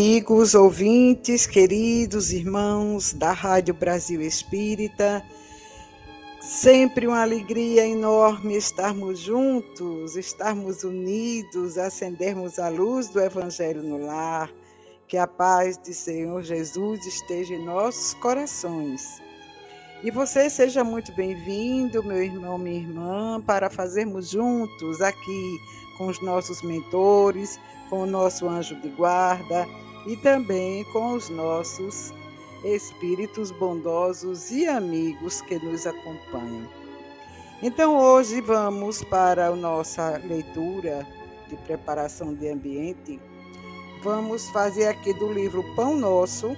Amigos, ouvintes, queridos irmãos da Rádio Brasil Espírita. Sempre uma alegria enorme estarmos juntos, estarmos unidos, acendermos a luz do Evangelho no lar. Que a paz de Senhor Jesus esteja em nossos corações. E você seja muito bem-vindo, meu irmão, minha irmã, para fazermos juntos aqui com os nossos mentores com o nosso anjo de guarda e também com os nossos espíritos bondosos e amigos que nos acompanham. Então, hoje vamos para a nossa leitura de preparação de ambiente. Vamos fazer aqui do livro Pão Nosso,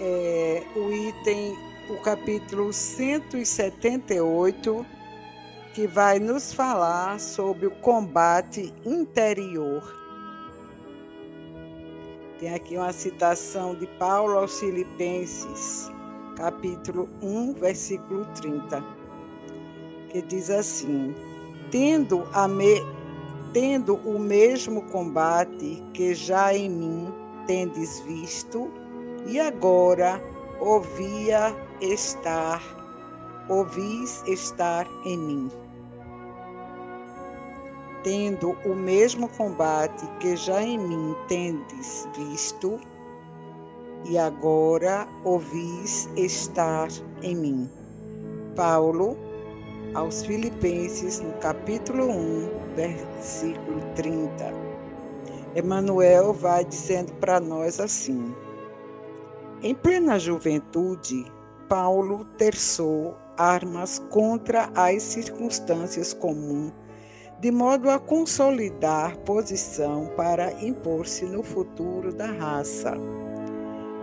é, o item, o capítulo 178 que vai nos falar sobre o combate interior. Tem aqui uma citação de Paulo aos Filipenses, capítulo 1, versículo 30, que diz assim: Tendo, a me, tendo o mesmo combate que já em mim tendes visto, e agora ouvia estar, ouvis estar em mim tendo o mesmo combate que já em mim tendes visto, e agora ouvis estar em mim. Paulo, aos Filipenses, no capítulo 1, versículo 30. Emmanuel vai dizendo para nós assim: Em plena juventude, Paulo terçou armas contra as circunstâncias comuns de modo a consolidar posição para impor-se no futuro da raça.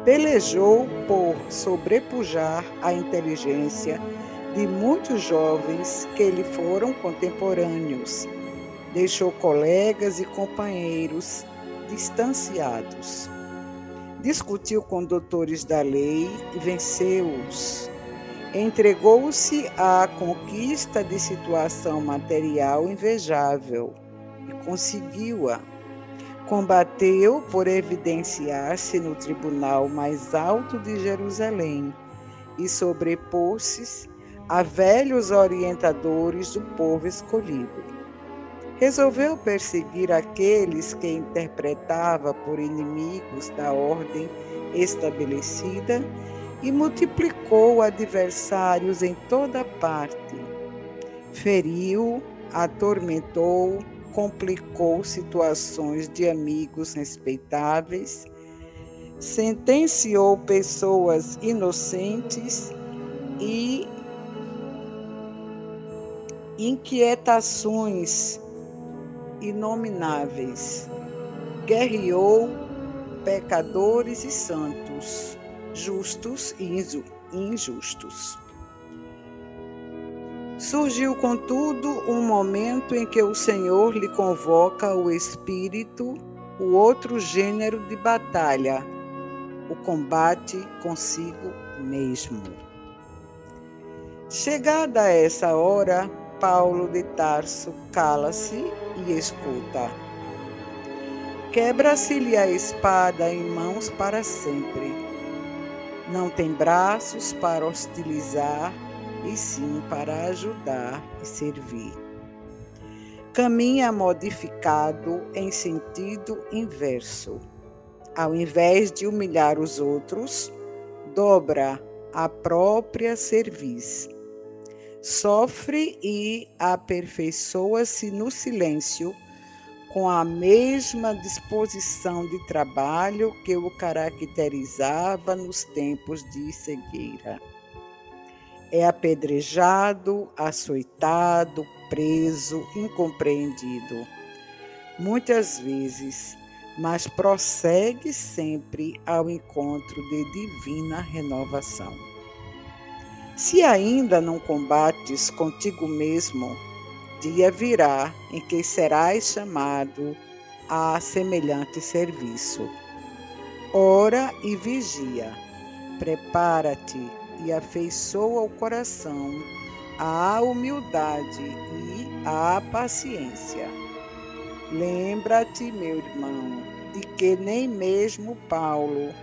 Pelejou por sobrepujar a inteligência de muitos jovens que lhe foram contemporâneos. Deixou colegas e companheiros distanciados. Discutiu com doutores da lei e venceu-os entregou-se à conquista de situação material invejável e conseguiu-a. Combateu por evidenciar-se no tribunal mais alto de Jerusalém e sobrepôs-se a velhos orientadores do povo escolhido. Resolveu perseguir aqueles que interpretava por inimigos da ordem estabelecida e multiplicou adversários em toda parte. Feriu, atormentou, complicou situações de amigos respeitáveis, sentenciou pessoas inocentes e inquietações inomináveis. Guerreou pecadores e santos justos e injustos. Surgiu, contudo, um momento em que o Senhor lhe convoca o espírito, o outro gênero de batalha, o combate consigo mesmo. Chegada a essa hora, Paulo de Tarso cala-se e escuta. Quebra-se-lhe a espada em mãos para sempre não tem braços para hostilizar, e sim para ajudar e servir. Caminha modificado em sentido inverso. Ao invés de humilhar os outros, dobra a própria serviço. Sofre e aperfeiçoa-se no silêncio com a mesma disposição de trabalho que o caracterizava nos tempos de cegueira. É apedrejado, açoitado, preso, incompreendido. Muitas vezes, mas prossegue sempre ao encontro de divina renovação. Se ainda não combates contigo mesmo, dia virá em que serás chamado a semelhante serviço. Ora e vigia, prepara-te e afeiçoa o coração à humildade e à paciência. Lembra-te, meu irmão, de que nem mesmo Paulo,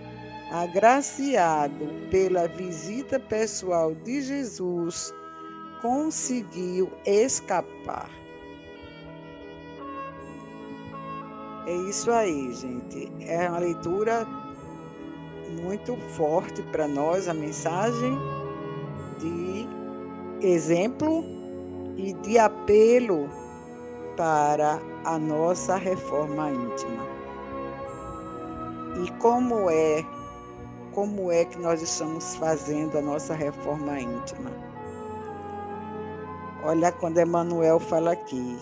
agraciado pela visita pessoal de Jesus, conseguiu escapar. É isso aí, gente. É uma leitura muito forte para nós, a mensagem de exemplo e de apelo para a nossa reforma íntima. E como é, como é que nós estamos fazendo a nossa reforma íntima? Olha quando Emmanuel fala aqui.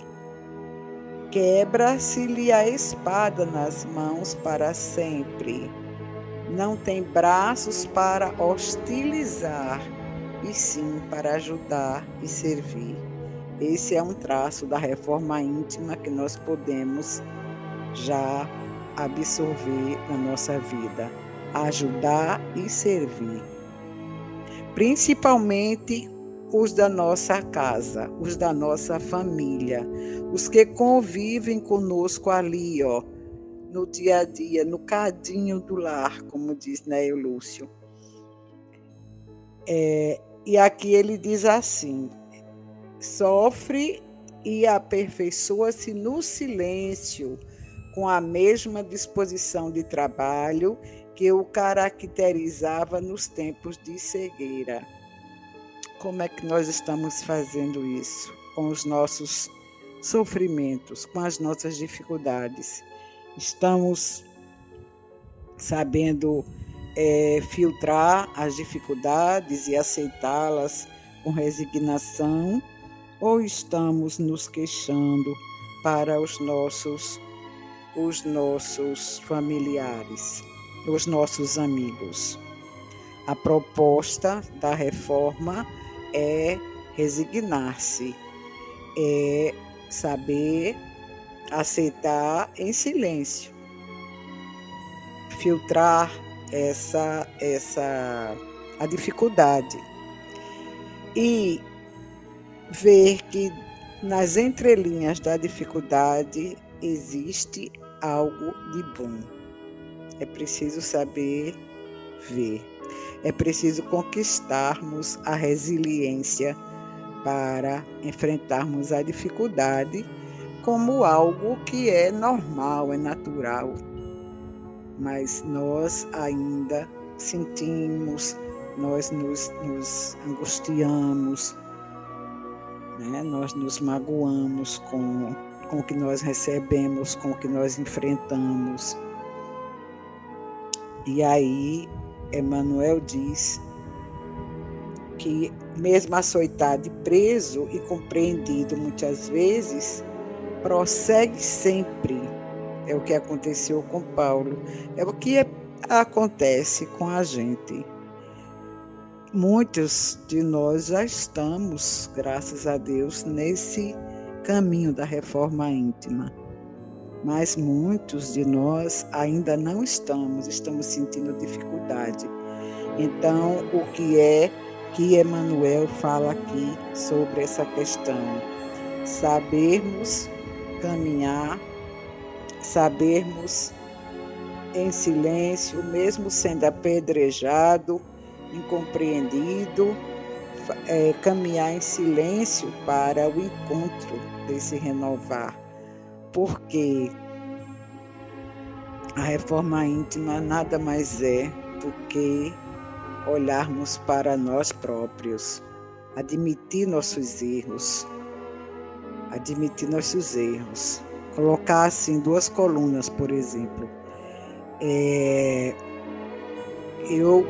Quebra-se-lhe a espada nas mãos para sempre. Não tem braços para hostilizar, e sim para ajudar e servir. Esse é um traço da reforma íntima que nós podemos já absorver na nossa vida. Ajudar e servir. Principalmente os da nossa casa, os da nossa família, os que convivem conosco ali, ó, no dia a dia, no cadinho do lar, como diz Neo Lúcio. É, e aqui ele diz assim: sofre e aperfeiçoa-se no silêncio, com a mesma disposição de trabalho que o caracterizava nos tempos de cegueira. Como é que nós estamos fazendo isso com os nossos sofrimentos, com as nossas dificuldades? Estamos sabendo é, filtrar as dificuldades e aceitá-las com resignação ou estamos nos queixando para os nossos os nossos familiares, os nossos amigos? A proposta da reforma é resignar-se, é saber aceitar em silêncio, filtrar essa essa a dificuldade e ver que nas entrelinhas da dificuldade existe algo de bom. É preciso saber ver. É preciso conquistarmos a resiliência para enfrentarmos a dificuldade como algo que é normal, é natural. Mas nós ainda sentimos, nós nos, nos angustiamos, né? nós nos magoamos com, com o que nós recebemos, com o que nós enfrentamos. E aí Emmanuel diz que, mesmo açoitado preso e compreendido muitas vezes, prossegue sempre. É o que aconteceu com Paulo, é o que acontece com a gente. Muitos de nós já estamos, graças a Deus, nesse caminho da reforma íntima mas muitos de nós ainda não estamos, estamos sentindo dificuldade. Então, o que é que Emmanuel fala aqui sobre essa questão? Sabermos caminhar, sabermos em silêncio, mesmo sendo apedrejado, incompreendido, é, caminhar em silêncio para o encontro desse renovar porque a reforma íntima nada mais é do que olharmos para nós próprios, admitir nossos erros, admitir nossos erros, colocar assim duas colunas, por exemplo. É, eu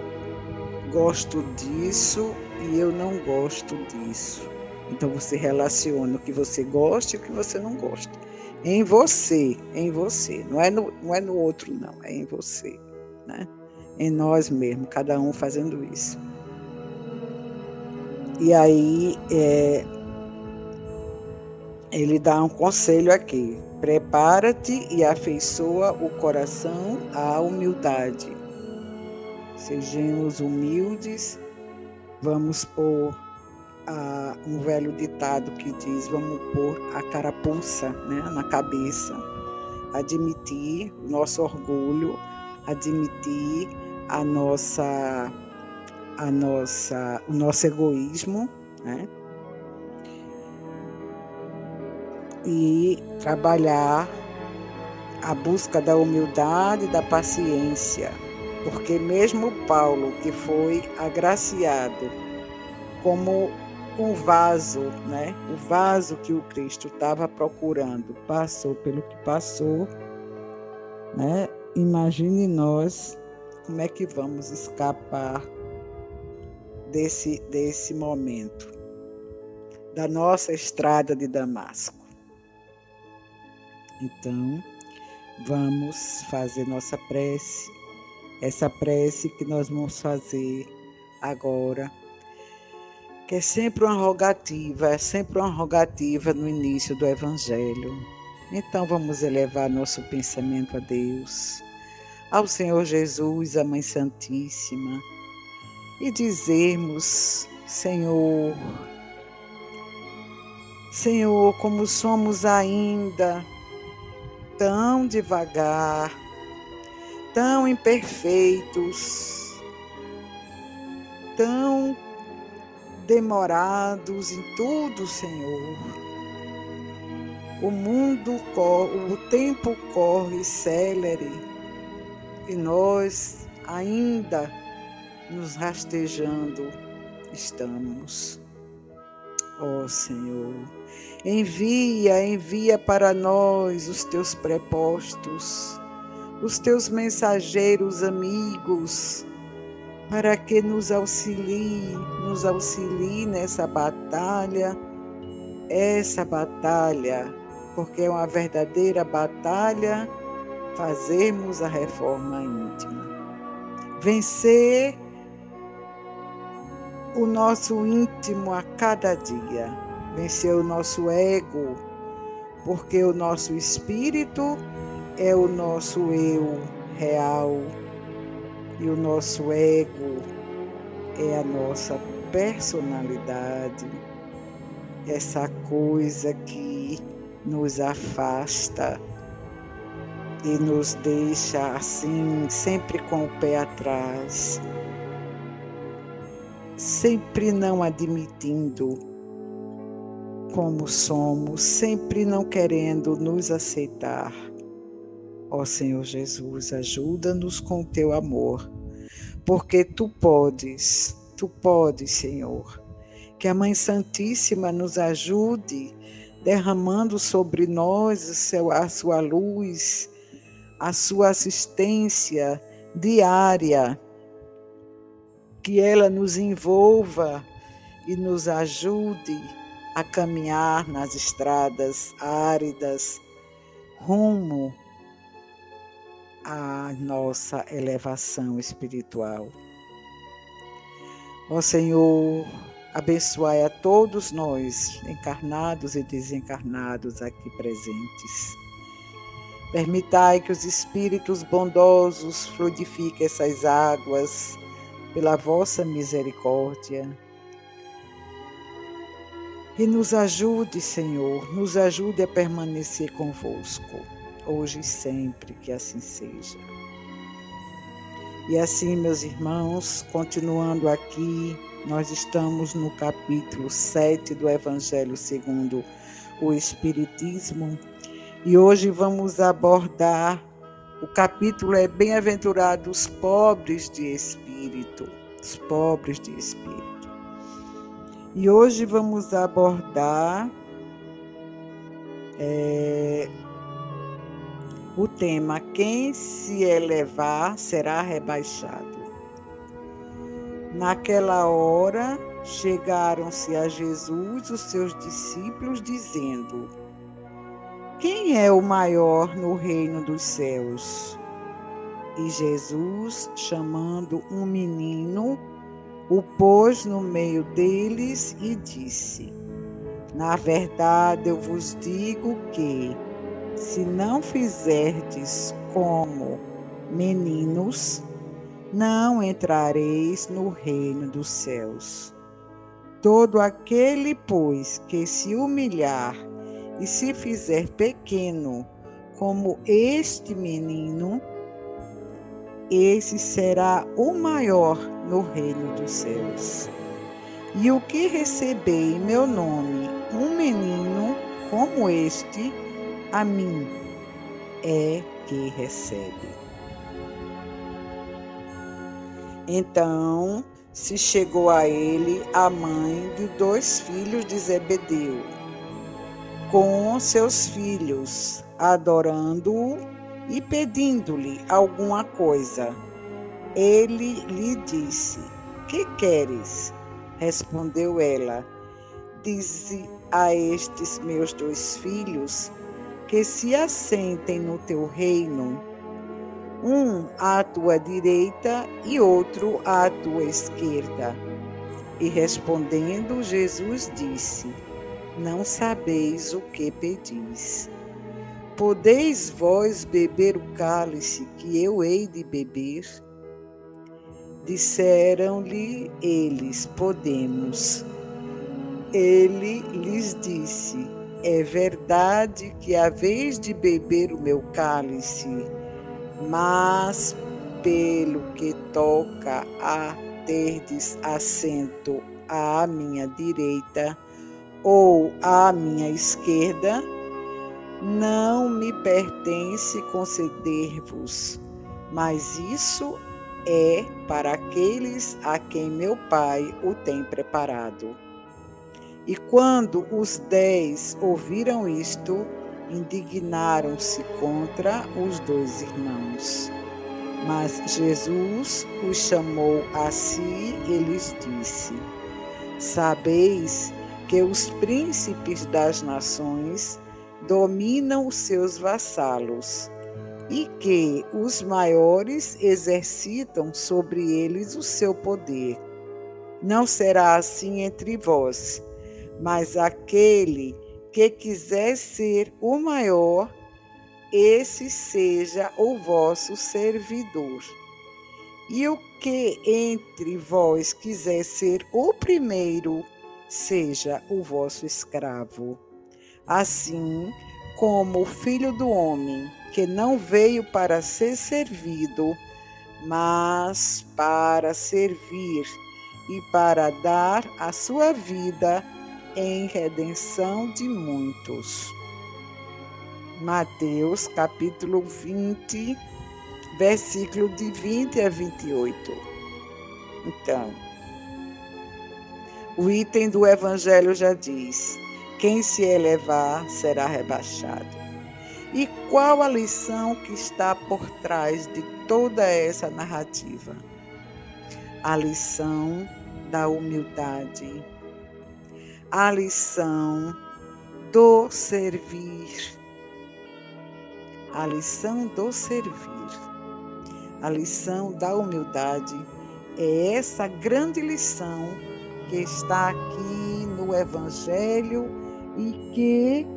gosto disso e eu não gosto disso. Então você relaciona o que você gosta e o que você não gosta. Em você, em você. Não é no, não é no outro, não, é em você. Né? Em nós mesmos, cada um fazendo isso. E aí é, ele dá um conselho aqui: prepara-te e afeiçoa o coração à humildade. Sejamos humildes, vamos pôr um velho ditado que diz: vamos pôr a carapuça né, na cabeça, admitir nosso orgulho, admitir a nossa, a nossa, o nosso egoísmo, né? e trabalhar a busca da humildade e da paciência, porque mesmo Paulo, que foi agraciado como um vaso, né? O vaso que o Cristo estava procurando, passou pelo que passou, né? Imagine nós como é que vamos escapar desse desse momento da nossa estrada de Damasco. Então, vamos fazer nossa prece, essa prece que nós vamos fazer agora, que é sempre uma rogativa, é sempre uma rogativa no início do Evangelho. Então, vamos elevar nosso pensamento a Deus, ao Senhor Jesus, a Mãe Santíssima, e dizermos: Senhor, Senhor, como somos ainda tão devagar, tão imperfeitos, tão demorados em tudo, Senhor. O mundo corre, o tempo corre célere e nós ainda nos rastejando estamos. Ó oh, Senhor, envia, envia para nós os teus prepostos, os teus mensageiros amigos, para que nos auxilie, nos auxilie nessa batalha, essa batalha, porque é uma verdadeira batalha fazermos a reforma íntima. Vencer o nosso íntimo a cada dia, vencer o nosso ego, porque o nosso espírito é o nosso eu real e o nosso ego é a nossa personalidade, essa coisa que nos afasta e nos deixa assim, sempre com o pé atrás sempre não admitindo como somos, sempre não querendo nos aceitar. Ó Senhor Jesus, ajuda-nos com teu amor, porque tu podes, tu podes, Senhor. Que a Mãe Santíssima nos ajude, derramando sobre nós a sua luz, a sua assistência diária que ela nos envolva e nos ajude a caminhar nas estradas áridas rumo à nossa elevação espiritual. Ó Senhor, abençoai a todos nós, encarnados e desencarnados aqui presentes. Permitai que os espíritos bondosos fluidifiquem essas águas pela vossa misericórdia. E nos ajude, Senhor, nos ajude a permanecer convosco, hoje e sempre, que assim seja. E assim, meus irmãos, continuando aqui, nós estamos no capítulo 7 do Evangelho segundo o Espiritismo e hoje vamos abordar o capítulo é Bem-aventurados pobres de espírito, os pobres de espírito. E hoje vamos abordar é, o tema Quem se elevar será rebaixado. Naquela hora chegaram-se a Jesus os seus discípulos, dizendo: quem é o maior no reino dos céus? E Jesus, chamando um menino, o pôs no meio deles e disse: Na verdade eu vos digo que, se não fizerdes como meninos, não entrareis no reino dos céus. Todo aquele, pois, que se humilhar e se fizer pequeno como este menino, esse será o maior no reino dos céus. E o que receber em meu nome um menino como este, a mim é que recebe. Então se chegou a ele a mãe de dois filhos de Zebedeu, com seus filhos, adorando-o e pedindo-lhe alguma coisa. Ele lhe disse: Que queres? Respondeu ela: Dize a estes meus dois filhos que se assentem no teu reino, um à tua direita e outro à tua esquerda. E respondendo, Jesus disse: Não sabeis o que pedis. Podeis vós beber o cálice que eu hei de beber? Disseram-lhe eles: Podemos. Ele lhes disse: É verdade que haveis de beber o meu cálice, mas pelo que toca a terdes assento à minha direita ou à minha esquerda, não me pertence conceder-vos, mas isso é para aqueles a quem meu Pai o tem preparado. E quando os dez ouviram isto, indignaram-se contra os dois irmãos. Mas Jesus os chamou a si e lhes disse: Sabeis que os príncipes das nações dominam os seus vassalos e que os maiores exercitam sobre eles o seu poder. Não será assim entre vós, mas aquele que quiser ser o maior, esse seja o vosso servidor. E o que entre vós quiser ser o primeiro, seja o vosso escravo assim como o Filho do Homem, que não veio para ser servido, mas para servir e para dar a sua vida em redenção de muitos. Mateus capítulo 20, versículo de 20 a 28. Então, o item do Evangelho já diz: quem se elevar será rebaixado. E qual a lição que está por trás de toda essa narrativa? A lição da humildade, a lição do servir, a lição do servir, a lição da humildade é essa grande lição que está aqui no Evangelho e que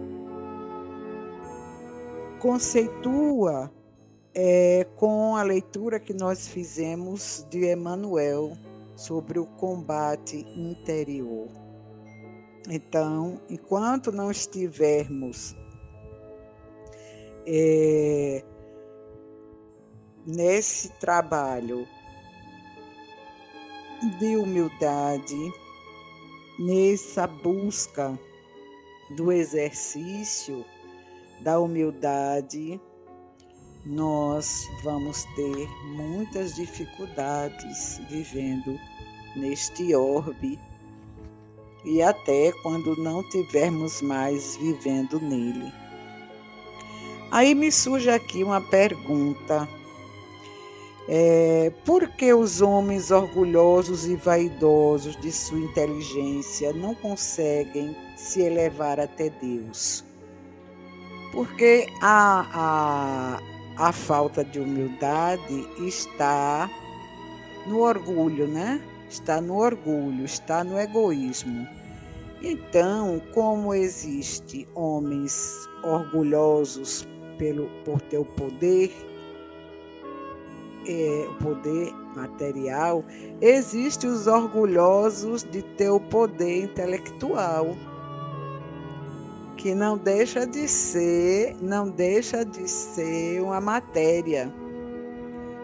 conceitua é, com a leitura que nós fizemos de Emmanuel sobre o combate interior. Então, enquanto não estivermos é, nesse trabalho de humildade, nessa busca do exercício da humildade, nós vamos ter muitas dificuldades vivendo neste orbe e até quando não tivermos mais vivendo nele. Aí me surge aqui uma pergunta. É, por que os homens orgulhosos e vaidosos de sua inteligência não conseguem se elevar até Deus. Porque a, a, a falta de humildade está no orgulho, né? Está no orgulho, está no egoísmo. Então, como existe homens orgulhosos pelo por ter o poder, é, o poder material, existem os orgulhosos de ter o poder intelectual, que não deixa de ser, não deixa de ser uma matéria.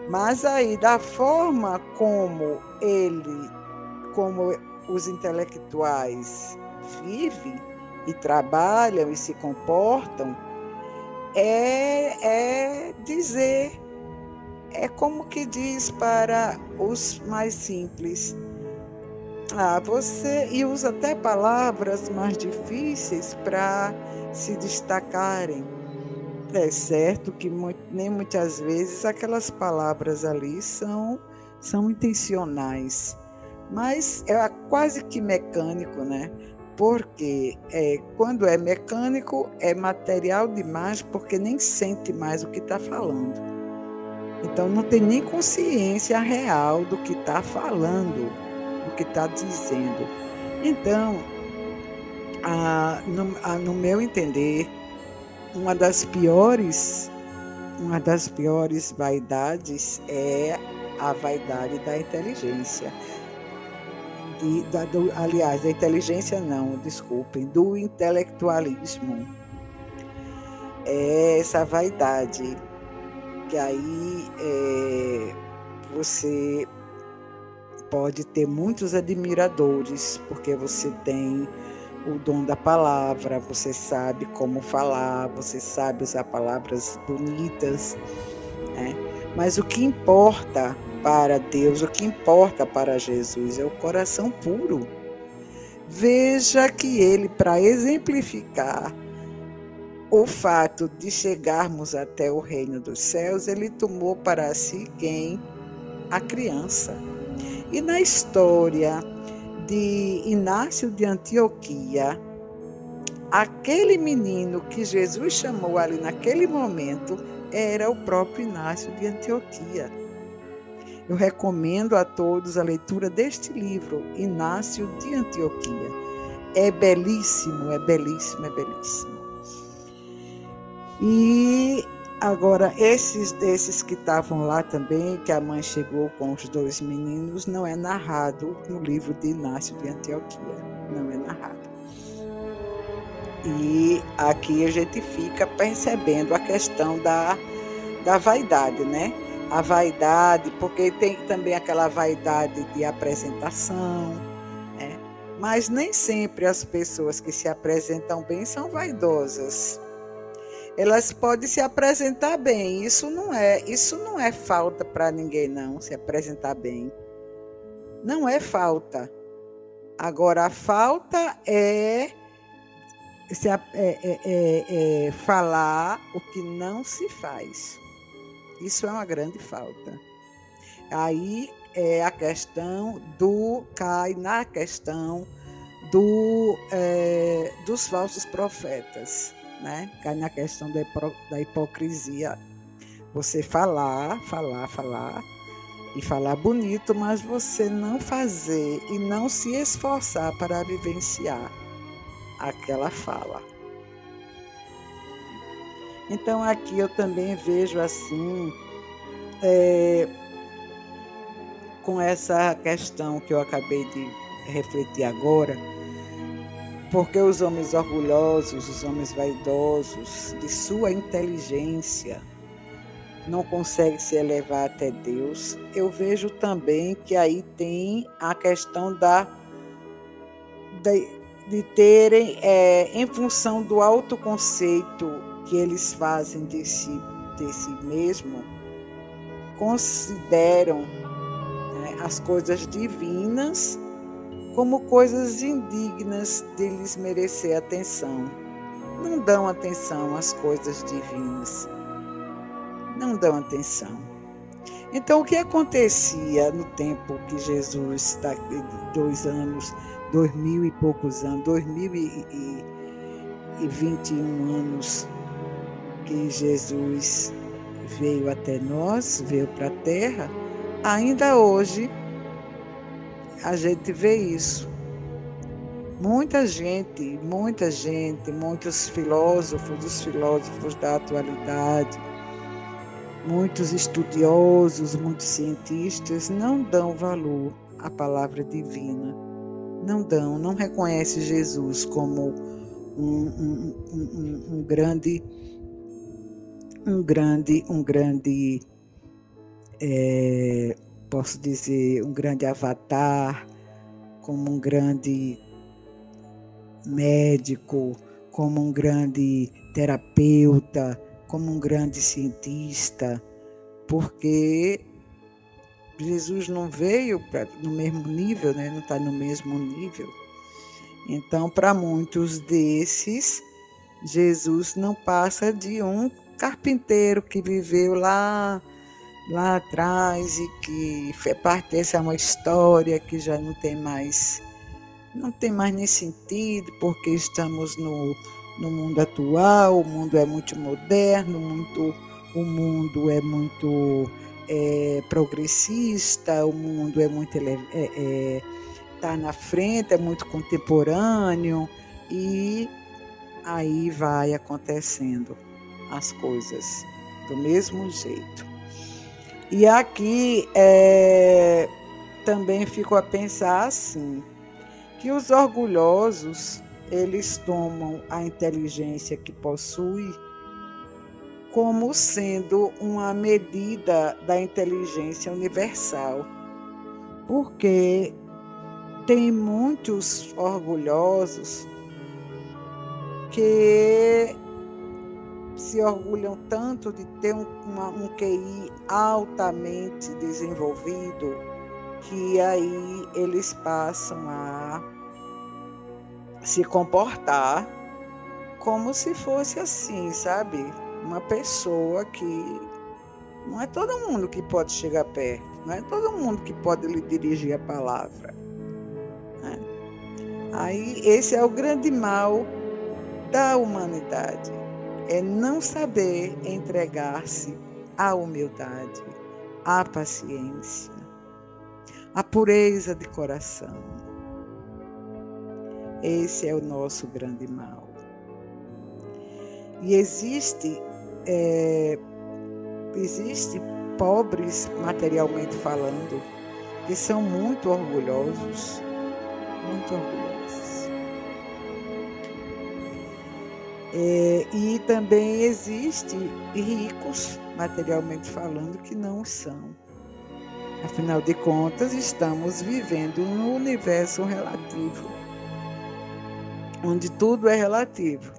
Mas aí da forma como ele, como os intelectuais vivem e trabalham e se comportam, é, é dizer é como que diz para os mais simples. Ah, você e usa até palavras mais difíceis para se destacarem. É certo que nem muitas vezes aquelas palavras ali são são intencionais, mas é quase que mecânico, né? Porque é, quando é mecânico é material demais, porque nem sente mais o que está falando. Então não tem nem consciência real do que está falando, do que está dizendo. Então, a, no, a, no meu entender, uma das piores, uma das piores vaidades é a vaidade da inteligência. De, da, do, aliás, da inteligência não, desculpem, do intelectualismo. É essa vaidade que aí é, você pode ter muitos admiradores, porque você tem o dom da palavra, você sabe como falar, você sabe usar palavras bonitas, né? Mas o que importa para Deus, o que importa para Jesus é o coração puro. Veja que ele, para exemplificar o fato de chegarmos até o reino dos céus, ele tomou para si quem? A criança. E na história de Inácio de Antioquia, aquele menino que Jesus chamou ali naquele momento era o próprio Inácio de Antioquia. Eu recomendo a todos a leitura deste livro, Inácio de Antioquia. É belíssimo, é belíssimo, é belíssimo. E agora, esses desses que estavam lá também, que a mãe chegou com os dois meninos, não é narrado no livro de Inácio de Antioquia. Não é narrado. E aqui a gente fica percebendo a questão da, da vaidade, né? A vaidade, porque tem também aquela vaidade de apresentação, né? Mas nem sempre as pessoas que se apresentam bem são vaidosas elas podem se apresentar bem. Isso não é, isso não é falta para ninguém não, se apresentar bem. Não é falta. Agora a falta é, se, é, é, é, é falar o que não se faz. Isso é uma grande falta. Aí é a questão do cai na questão do, é, dos falsos profetas né? Cai na questão da, hipocrisia. Você falar, falar, falar e falar bonito, mas você não fazer e não se esforçar para vivenciar aquela fala. Então aqui eu também vejo assim, é, com essa questão que eu acabei de refletir agora, porque os homens orgulhosos, os homens vaidosos, de sua inteligência, não conseguem se elevar até Deus. Eu vejo também que aí tem a questão da de, de terem, é, em função do autoconceito que eles fazem de si, de si mesmo, consideram né, as coisas divinas como coisas indignas de lhes merecer atenção. Não dão atenção às coisas divinas. Não dão atenção. Então, o que acontecia no tempo que Jesus, daqui dois anos, dois mil e poucos anos, dois mil e vinte e um anos que Jesus veio até nós, veio para a terra, ainda hoje a gente vê isso. Muita gente, muita gente, muitos filósofos, os filósofos da atualidade, muitos estudiosos, muitos cientistas não dão valor à palavra divina. Não dão, não reconhecem Jesus como um, um, um, um grande, um grande, um grande, é, posso dizer, um grande avatar, como um grande médico, como um grande terapeuta, como um grande cientista, porque Jesus não veio pra, no mesmo nível, né? não está no mesmo nível. Então, para muitos desses, Jesus não passa de um carpinteiro que viveu lá lá atrás e que pertence a uma história que já não tem mais não tem mais nem sentido porque estamos no, no mundo atual, o mundo é muito moderno, muito, o mundo é muito é, progressista, o mundo é muito é, é, tá na frente, é muito contemporâneo e aí vai acontecendo as coisas do mesmo jeito. E aqui é, também fico a pensar assim, que os orgulhosos eles tomam a inteligência que possui como sendo uma medida da inteligência universal, porque tem muitos orgulhosos que se orgulham tanto de ter um, uma, um QI altamente desenvolvido que aí eles passam a se comportar como se fosse assim, sabe? Uma pessoa que não é todo mundo que pode chegar perto, não é todo mundo que pode lhe dirigir a palavra. Né? Aí esse é o grande mal da humanidade, é não saber entregar-se à humildade, à paciência, à pureza de coração esse é o nosso grande mal. E existe, é, existe pobres materialmente falando que são muito orgulhosos, muito orgulhosos. É, e também existe ricos materialmente falando que não são. Afinal de contas, estamos vivendo no universo relativo onde tudo é relativo.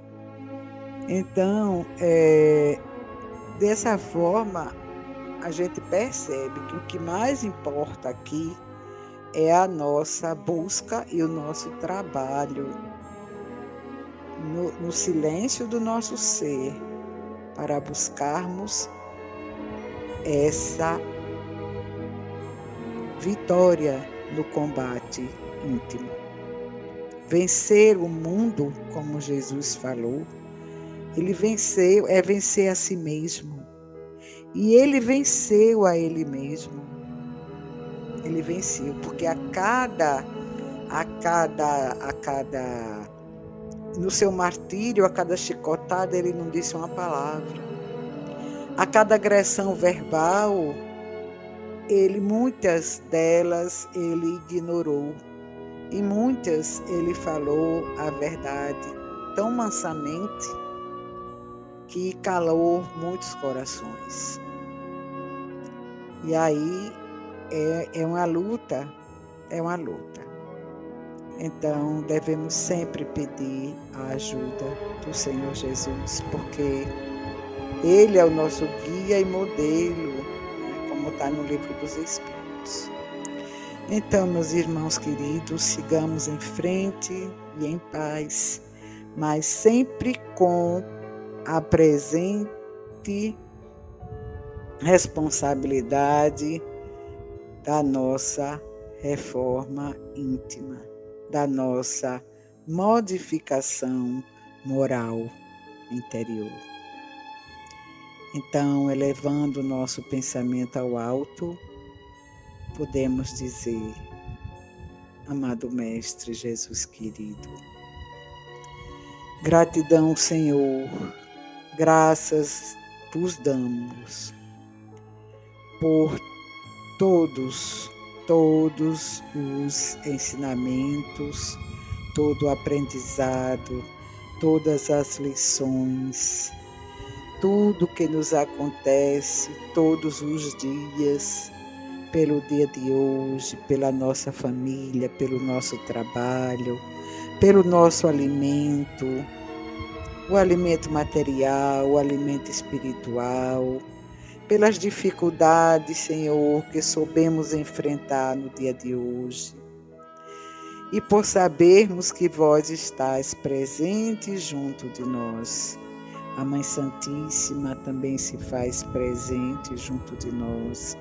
Então, é, dessa forma, a gente percebe que o que mais importa aqui é a nossa busca e o nosso trabalho no, no silêncio do nosso ser para buscarmos essa vitória no combate íntimo vencer o mundo, como Jesus falou, ele venceu, é vencer a si mesmo. E ele venceu a ele mesmo. Ele venceu, porque a cada a cada a cada no seu martírio, a cada chicotada, ele não disse uma palavra. A cada agressão verbal, ele muitas delas ele ignorou. E muitas ele falou a verdade tão mansamente que calou muitos corações. E aí é, é uma luta, é uma luta. Então devemos sempre pedir a ajuda do Senhor Jesus, porque Ele é o nosso guia e modelo, né, como está no livro dos Espíritos. Então, meus irmãos queridos, sigamos em frente e em paz, mas sempre com a presente responsabilidade da nossa reforma íntima, da nossa modificação moral interior. Então, elevando o nosso pensamento ao alto, podemos dizer: amado Mestre Jesus querido. Gratidão, Senhor, graças vos damos por todos, todos os ensinamentos, todo o aprendizado, todas as lições, tudo que nos acontece todos os dias, pelo dia de hoje, pela nossa família, pelo nosso trabalho, pelo nosso alimento, o alimento material, o alimento espiritual, pelas dificuldades, Senhor, que soubemos enfrentar no dia de hoje. E por sabermos que vós estáis presente junto de nós. A Mãe Santíssima também se faz presente junto de nós.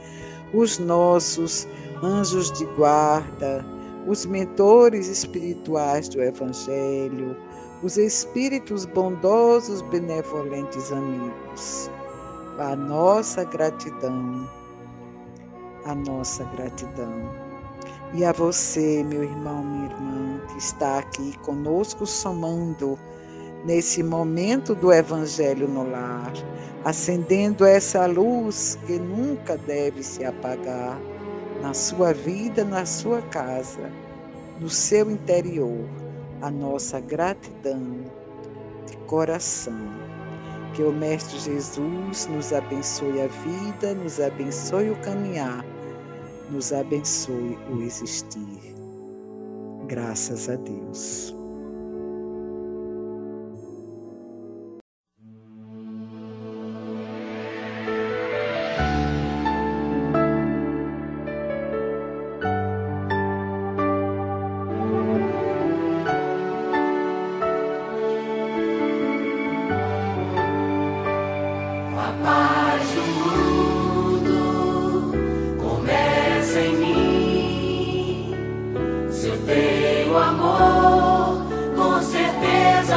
Os nossos anjos de guarda, os mentores espirituais do Evangelho, os espíritos bondosos, benevolentes amigos. A nossa gratidão, a nossa gratidão. E a você, meu irmão, minha irmã, que está aqui conosco somando nesse momento do Evangelho no lar, acendendo essa luz que nunca deve se apagar na sua vida, na sua casa, no seu interior, a nossa gratidão de coração. Que o Mestre Jesus nos abençoe a vida, nos abençoe o caminhar, nos abençoe o existir. Graças a Deus.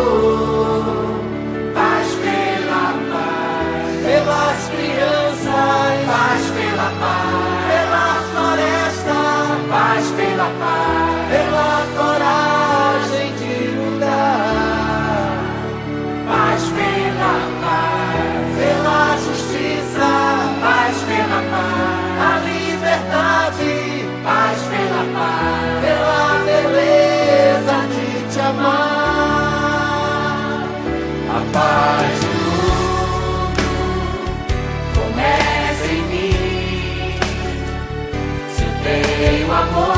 Oh. amor.